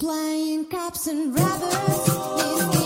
Playing cops and robbers.